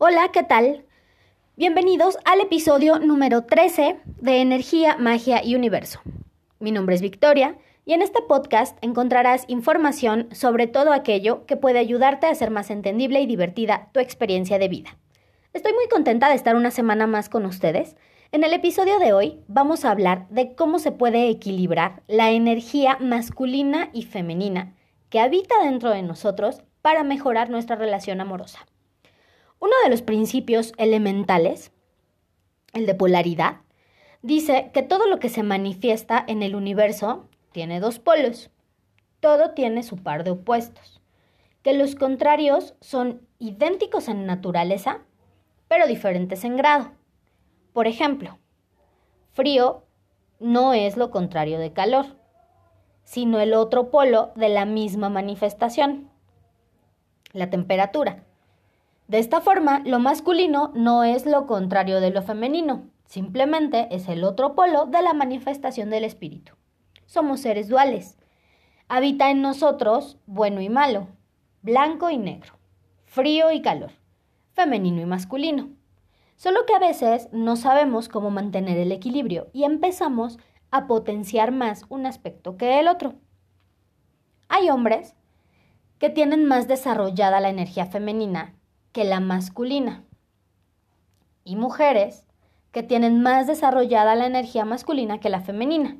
Hola, ¿qué tal? Bienvenidos al episodio número 13 de Energía, Magia y Universo. Mi nombre es Victoria y en este podcast encontrarás información sobre todo aquello que puede ayudarte a hacer más entendible y divertida tu experiencia de vida. Estoy muy contenta de estar una semana más con ustedes. En el episodio de hoy vamos a hablar de cómo se puede equilibrar la energía masculina y femenina que habita dentro de nosotros para mejorar nuestra relación amorosa. Uno de los principios elementales, el de polaridad, dice que todo lo que se manifiesta en el universo tiene dos polos. Todo tiene su par de opuestos. Que los contrarios son idénticos en naturaleza, pero diferentes en grado. Por ejemplo, frío no es lo contrario de calor, sino el otro polo de la misma manifestación, la temperatura. De esta forma, lo masculino no es lo contrario de lo femenino, simplemente es el otro polo de la manifestación del espíritu. Somos seres duales. Habita en nosotros bueno y malo, blanco y negro, frío y calor, femenino y masculino. Solo que a veces no sabemos cómo mantener el equilibrio y empezamos a potenciar más un aspecto que el otro. Hay hombres que tienen más desarrollada la energía femenina que la masculina y mujeres que tienen más desarrollada la energía masculina que la femenina.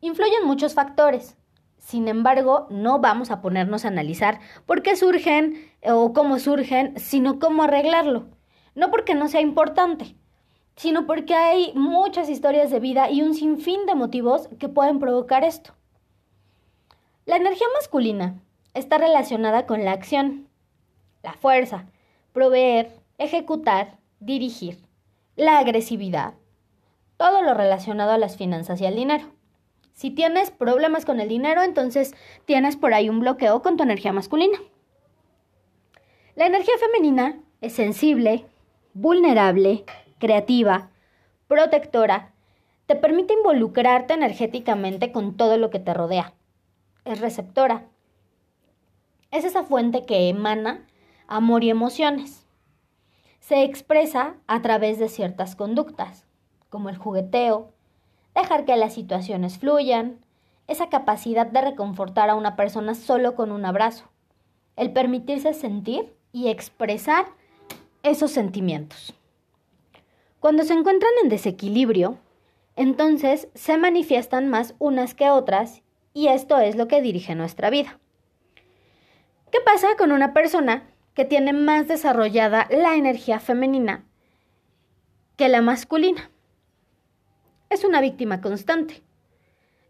Influyen muchos factores. Sin embargo, no vamos a ponernos a analizar por qué surgen o cómo surgen, sino cómo arreglarlo. No porque no sea importante, sino porque hay muchas historias de vida y un sinfín de motivos que pueden provocar esto. La energía masculina está relacionada con la acción, la fuerza, proveer, ejecutar, dirigir, la agresividad, todo lo relacionado a las finanzas y al dinero. Si tienes problemas con el dinero, entonces tienes por ahí un bloqueo con tu energía masculina. La energía femenina es sensible, vulnerable, creativa, protectora, te permite involucrarte energéticamente con todo lo que te rodea. Es receptora. Es esa fuente que emana amor y emociones. Se expresa a través de ciertas conductas, como el jugueteo, dejar que las situaciones fluyan, esa capacidad de reconfortar a una persona solo con un abrazo, el permitirse sentir y expresar esos sentimientos. Cuando se encuentran en desequilibrio, entonces se manifiestan más unas que otras y esto es lo que dirige nuestra vida. ¿Qué pasa con una persona que tiene más desarrollada la energía femenina que la masculina. Es una víctima constante.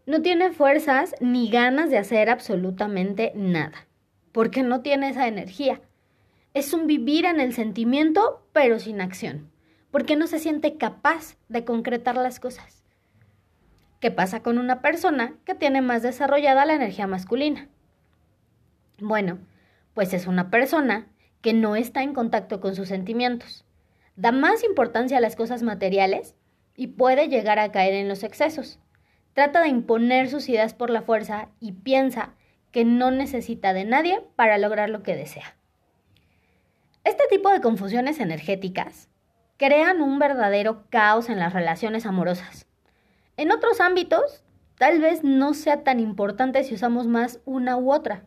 No tiene fuerzas ni ganas de hacer absolutamente nada, porque no tiene esa energía. Es un vivir en el sentimiento, pero sin acción, porque no se siente capaz de concretar las cosas. ¿Qué pasa con una persona que tiene más desarrollada la energía masculina? Bueno, pues es una persona que no está en contacto con sus sentimientos. Da más importancia a las cosas materiales y puede llegar a caer en los excesos. Trata de imponer sus ideas por la fuerza y piensa que no necesita de nadie para lograr lo que desea. Este tipo de confusiones energéticas crean un verdadero caos en las relaciones amorosas. En otros ámbitos, tal vez no sea tan importante si usamos más una u otra,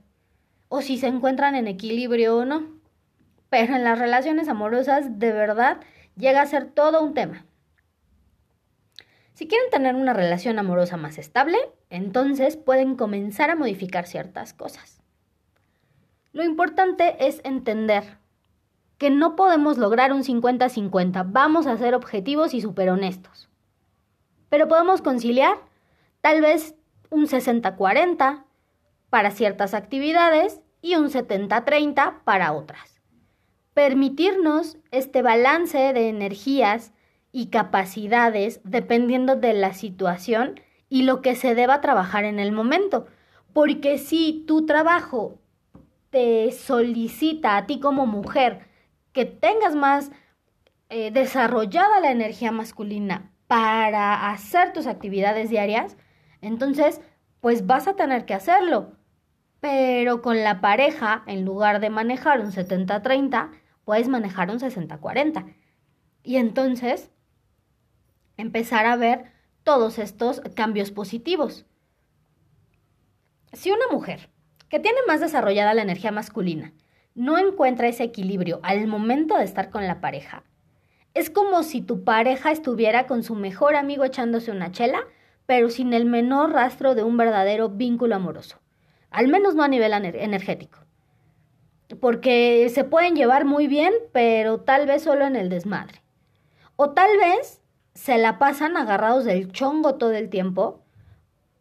o si se encuentran en equilibrio o no pero en las relaciones amorosas de verdad llega a ser todo un tema. Si quieren tener una relación amorosa más estable, entonces pueden comenzar a modificar ciertas cosas. Lo importante es entender que no podemos lograr un 50-50, vamos a ser objetivos y súper honestos. Pero podemos conciliar tal vez un 60-40 para ciertas actividades y un 70-30 para otras permitirnos este balance de energías y capacidades dependiendo de la situación y lo que se deba trabajar en el momento. Porque si tu trabajo te solicita a ti como mujer que tengas más eh, desarrollada la energía masculina para hacer tus actividades diarias, entonces pues vas a tener que hacerlo. Pero con la pareja, en lugar de manejar un 70-30, puedes manejar un 60-40. Y entonces empezar a ver todos estos cambios positivos. Si una mujer que tiene más desarrollada la energía masculina no encuentra ese equilibrio al momento de estar con la pareja, es como si tu pareja estuviera con su mejor amigo echándose una chela, pero sin el menor rastro de un verdadero vínculo amoroso. Al menos no a nivel energético. Porque se pueden llevar muy bien, pero tal vez solo en el desmadre. O tal vez se la pasan agarrados del chongo todo el tiempo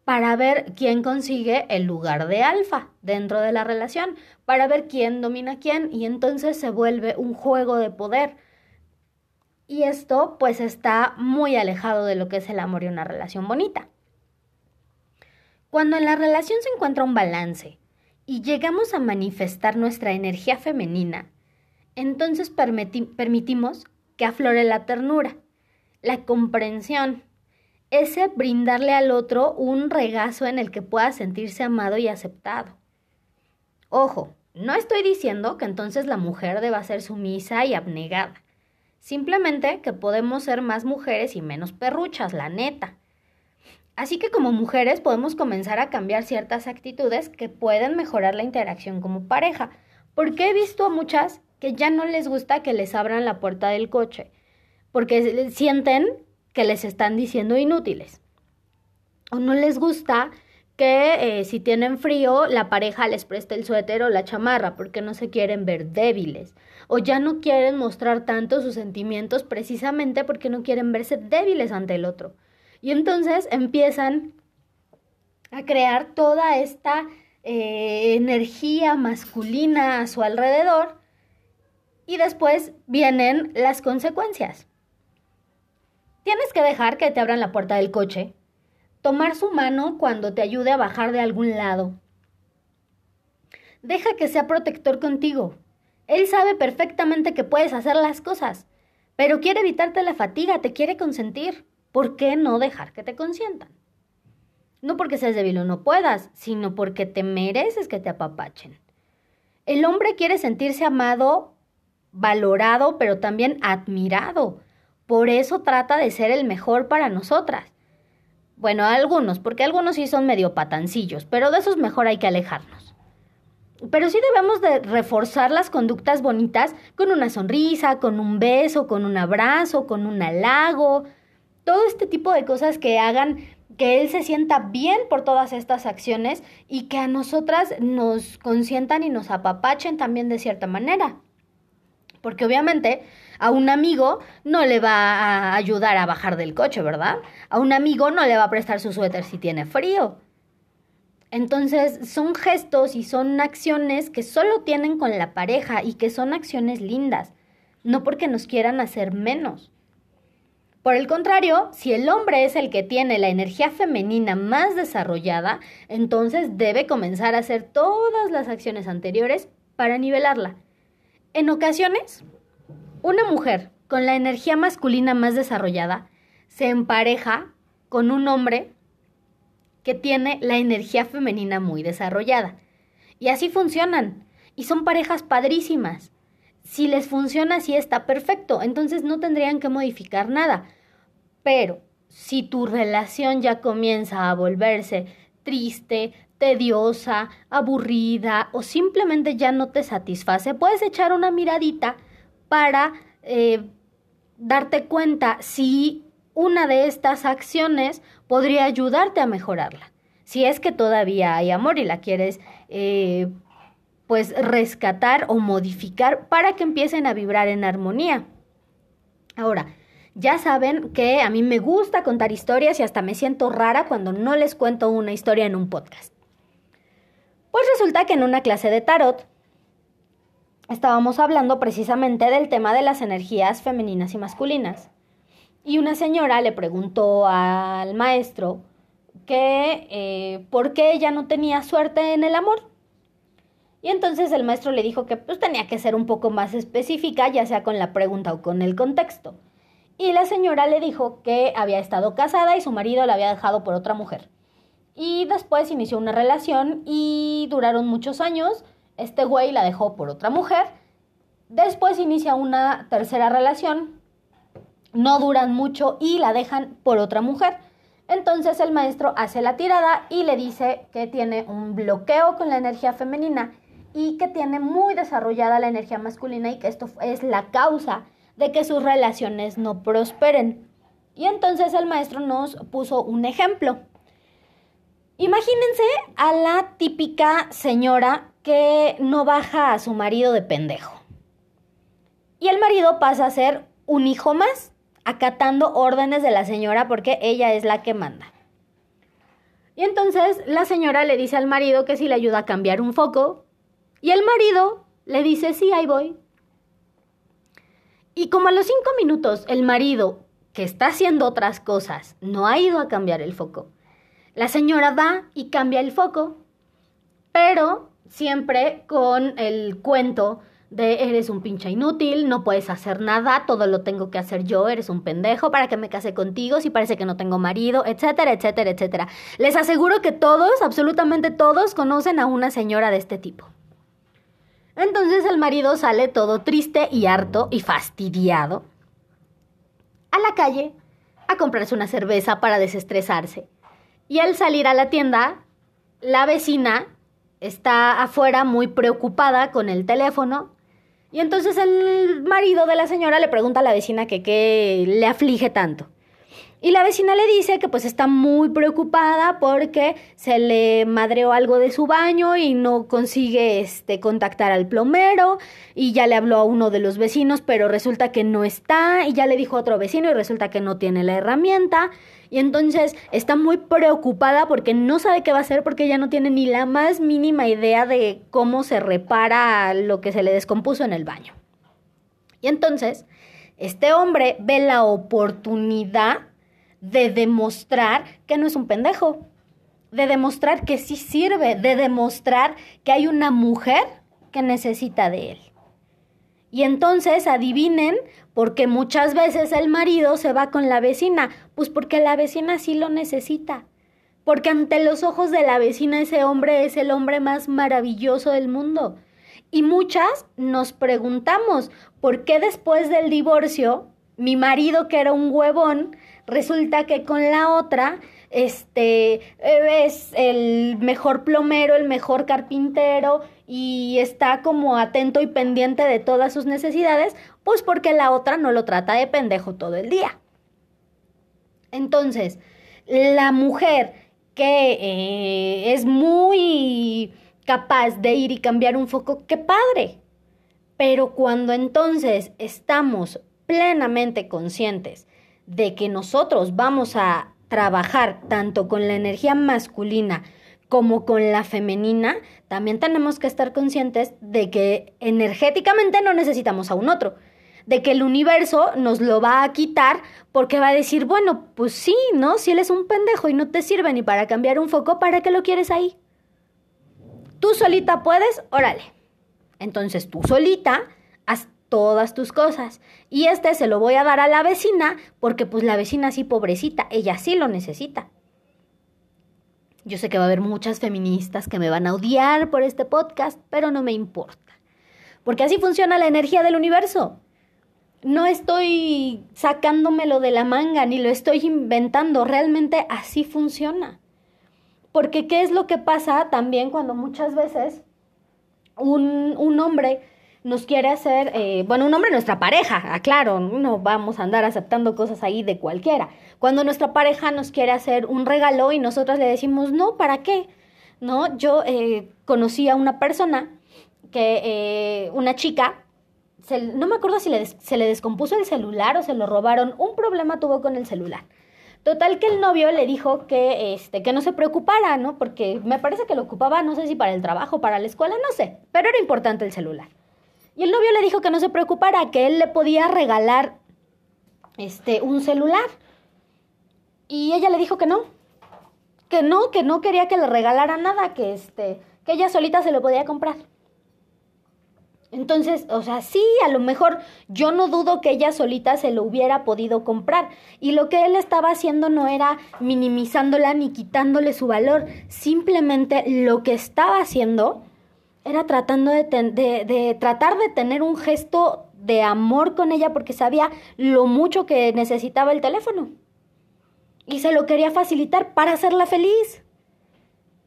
para ver quién consigue el lugar de alfa dentro de la relación, para ver quién domina a quién y entonces se vuelve un juego de poder. Y esto pues está muy alejado de lo que es el amor y una relación bonita. Cuando en la relación se encuentra un balance y llegamos a manifestar nuestra energía femenina, entonces permitimos que aflore la ternura, la comprensión, ese brindarle al otro un regazo en el que pueda sentirse amado y aceptado. Ojo, no estoy diciendo que entonces la mujer deba ser sumisa y abnegada. Simplemente que podemos ser más mujeres y menos perruchas, la neta. Así que como mujeres podemos comenzar a cambiar ciertas actitudes que pueden mejorar la interacción como pareja, porque he visto a muchas que ya no les gusta que les abran la puerta del coche, porque sienten que les están diciendo inútiles. O no les gusta que eh, si tienen frío, la pareja les preste el suéter o la chamarra porque no se quieren ver débiles. O ya no quieren mostrar tanto sus sentimientos precisamente porque no quieren verse débiles ante el otro. Y entonces empiezan a crear toda esta eh, energía masculina a su alrededor y después vienen las consecuencias. Tienes que dejar que te abran la puerta del coche, tomar su mano cuando te ayude a bajar de algún lado. Deja que sea protector contigo. Él sabe perfectamente que puedes hacer las cosas, pero quiere evitarte la fatiga, te quiere consentir. ¿Por qué no dejar que te consientan? No porque seas débil o no puedas, sino porque te mereces que te apapachen. El hombre quiere sentirse amado, valorado, pero también admirado. Por eso trata de ser el mejor para nosotras. Bueno, algunos, porque algunos sí son medio patancillos, pero de esos mejor hay que alejarnos. Pero sí debemos de reforzar las conductas bonitas con una sonrisa, con un beso, con un abrazo, con un halago, todo este tipo de cosas que hagan que él se sienta bien por todas estas acciones y que a nosotras nos consientan y nos apapachen también de cierta manera. Porque obviamente a un amigo no le va a ayudar a bajar del coche, ¿verdad? A un amigo no le va a prestar su suéter si tiene frío. Entonces son gestos y son acciones que solo tienen con la pareja y que son acciones lindas, no porque nos quieran hacer menos. Por el contrario, si el hombre es el que tiene la energía femenina más desarrollada, entonces debe comenzar a hacer todas las acciones anteriores para nivelarla. En ocasiones, una mujer con la energía masculina más desarrollada se empareja con un hombre que tiene la energía femenina muy desarrollada. Y así funcionan. Y son parejas padrísimas. Si les funciona así está perfecto, entonces no tendrían que modificar nada. Pero si tu relación ya comienza a volverse triste, tediosa, aburrida o simplemente ya no te satisface, puedes echar una miradita para eh, darte cuenta si una de estas acciones podría ayudarte a mejorarla. Si es que todavía hay amor y la quieres eh, pues rescatar o modificar para que empiecen a vibrar en armonía. Ahora, ya saben que a mí me gusta contar historias y hasta me siento rara cuando no les cuento una historia en un podcast. Pues resulta que en una clase de tarot estábamos hablando precisamente del tema de las energías femeninas y masculinas. Y una señora le preguntó al maestro que eh, por qué ella no tenía suerte en el amor. Y entonces el maestro le dijo que pues tenía que ser un poco más específica, ya sea con la pregunta o con el contexto. Y la señora le dijo que había estado casada y su marido la había dejado por otra mujer. Y después inició una relación y duraron muchos años este güey la dejó por otra mujer Después inicia una tercera relación, no duran mucho y la dejan por otra mujer. Entonces el maestro hace la tirada y le dice que tiene un bloqueo con la energía femenina y que tiene muy desarrollada la energía masculina y que esto es la causa de que sus relaciones no prosperen. Y entonces el maestro nos puso un ejemplo. Imagínense a la típica señora que no baja a su marido de pendejo. Y el marido pasa a ser un hijo más, acatando órdenes de la señora porque ella es la que manda. Y entonces la señora le dice al marido que si le ayuda a cambiar un foco. Y el marido le dice, sí, ahí voy. Y como a los cinco minutos el marido, que está haciendo otras cosas, no ha ido a cambiar el foco, la señora va y cambia el foco, pero siempre con el cuento de eres un pinche inútil, no puedes hacer nada, todo lo tengo que hacer yo, eres un pendejo, para que me case contigo, si parece que no tengo marido, etcétera, etcétera, etcétera. Les aseguro que todos, absolutamente todos, conocen a una señora de este tipo. Entonces el marido sale todo triste y harto y fastidiado a la calle a comprarse una cerveza para desestresarse. Y al salir a la tienda, la vecina está afuera muy preocupada con el teléfono. Y entonces el marido de la señora le pregunta a la vecina que qué le aflige tanto. Y la vecina le dice que pues está muy preocupada porque se le madreó algo de su baño y no consigue este contactar al plomero. Y ya le habló a uno de los vecinos, pero resulta que no está. Y ya le dijo a otro vecino y resulta que no tiene la herramienta. Y entonces está muy preocupada porque no sabe qué va a hacer porque ya no tiene ni la más mínima idea de cómo se repara lo que se le descompuso en el baño. Y entonces, este hombre ve la oportunidad de demostrar que no es un pendejo, de demostrar que sí sirve, de demostrar que hay una mujer que necesita de él. Y entonces adivinen por qué muchas veces el marido se va con la vecina, pues porque la vecina sí lo necesita. Porque ante los ojos de la vecina ese hombre es el hombre más maravilloso del mundo. Y muchas nos preguntamos, ¿por qué después del divorcio mi marido, que era un huevón, resulta que con la otra, este, es el mejor plomero, el mejor carpintero y está como atento y pendiente de todas sus necesidades, pues porque la otra no lo trata de pendejo todo el día. Entonces, la mujer que eh, es muy capaz de ir y cambiar un foco, qué padre. Pero cuando entonces estamos plenamente conscientes de que nosotros vamos a trabajar tanto con la energía masculina como con la femenina, también tenemos que estar conscientes de que energéticamente no necesitamos a un otro, de que el universo nos lo va a quitar porque va a decir, bueno, pues sí, ¿no? Si él es un pendejo y no te sirve ni para cambiar un foco, ¿para qué lo quieres ahí? Tú solita puedes, órale. Entonces tú solita todas tus cosas. Y este se lo voy a dar a la vecina porque pues la vecina sí pobrecita, ella sí lo necesita. Yo sé que va a haber muchas feministas que me van a odiar por este podcast, pero no me importa. Porque así funciona la energía del universo. No estoy sacándomelo de la manga ni lo estoy inventando, realmente así funciona. Porque ¿qué es lo que pasa también cuando muchas veces un, un hombre nos quiere hacer, eh, bueno, un hombre nuestra pareja, aclaro, no vamos a andar aceptando cosas ahí de cualquiera. Cuando nuestra pareja nos quiere hacer un regalo y nosotras le decimos, no, ¿para qué? ¿No? Yo eh, conocí a una persona que, eh, una chica, no me acuerdo si se le descompuso el celular o se lo robaron, un problema tuvo con el celular. Total que el novio le dijo que, este, que no se preocupara, ¿no? Porque me parece que lo ocupaba, no sé si para el trabajo, para la escuela, no sé, pero era importante el celular. Y el novio le dijo que no se preocupara, que él le podía regalar este un celular. Y ella le dijo que no. Que no, que no quería que le regalara nada, que este que ella solita se lo podía comprar. Entonces, o sea, sí, a lo mejor yo no dudo que ella solita se lo hubiera podido comprar. Y lo que él estaba haciendo no era minimizándola ni quitándole su valor. Simplemente lo que estaba haciendo era tratando de, de, tratar de tener un gesto de amor con ella porque sabía lo mucho que necesitaba el teléfono. Y se lo quería facilitar para hacerla feliz.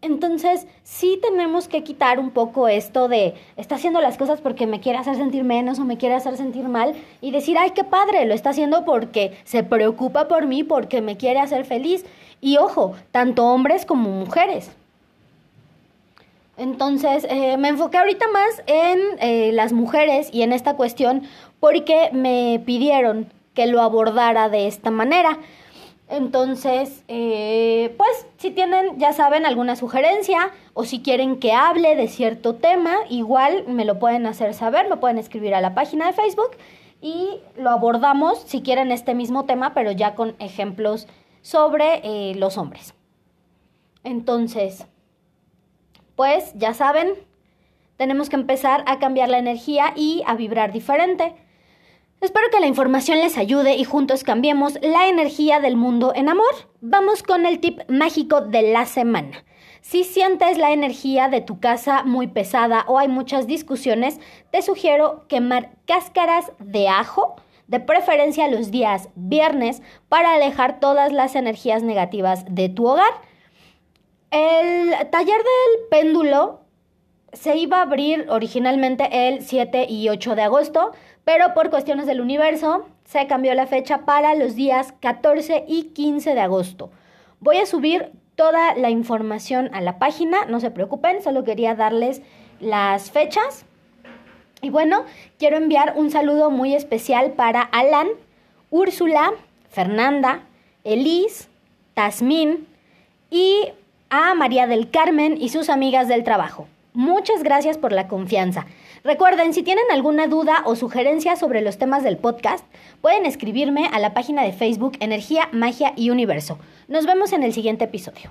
Entonces, sí tenemos que quitar un poco esto de está haciendo las cosas porque me quiere hacer sentir menos o me quiere hacer sentir mal y decir, ay, qué padre, lo está haciendo porque se preocupa por mí, porque me quiere hacer feliz. Y ojo, tanto hombres como mujeres. Entonces, eh, me enfoqué ahorita más en eh, las mujeres y en esta cuestión porque me pidieron que lo abordara de esta manera. Entonces, eh, pues si tienen, ya saben, alguna sugerencia o si quieren que hable de cierto tema, igual me lo pueden hacer saber, me pueden escribir a la página de Facebook y lo abordamos si quieren este mismo tema, pero ya con ejemplos sobre los hombres. Entonces, pues ya saben, tenemos que empezar a cambiar la energía y a vibrar diferente. Espero que la información les ayude y juntos cambiemos la energía del mundo en amor. Vamos con el tip mágico de la semana. Si sientes la energía de tu casa muy pesada o hay muchas discusiones, te sugiero quemar cáscaras de ajo, de preferencia los días viernes, para alejar todas las energías negativas de tu hogar. El taller del péndulo se iba a abrir originalmente el 7 y 8 de agosto, pero por cuestiones del universo se cambió la fecha para los días 14 y 15 de agosto. Voy a subir toda la información a la página, no se preocupen, solo quería darles las fechas. Y bueno, quiero enviar un saludo muy especial para Alan, Úrsula, Fernanda, Elise, Tasmín y a María del Carmen y sus amigas del trabajo. Muchas gracias por la confianza. Recuerden, si tienen alguna duda o sugerencia sobre los temas del podcast, pueden escribirme a la página de Facebook Energía, Magia y Universo. Nos vemos en el siguiente episodio.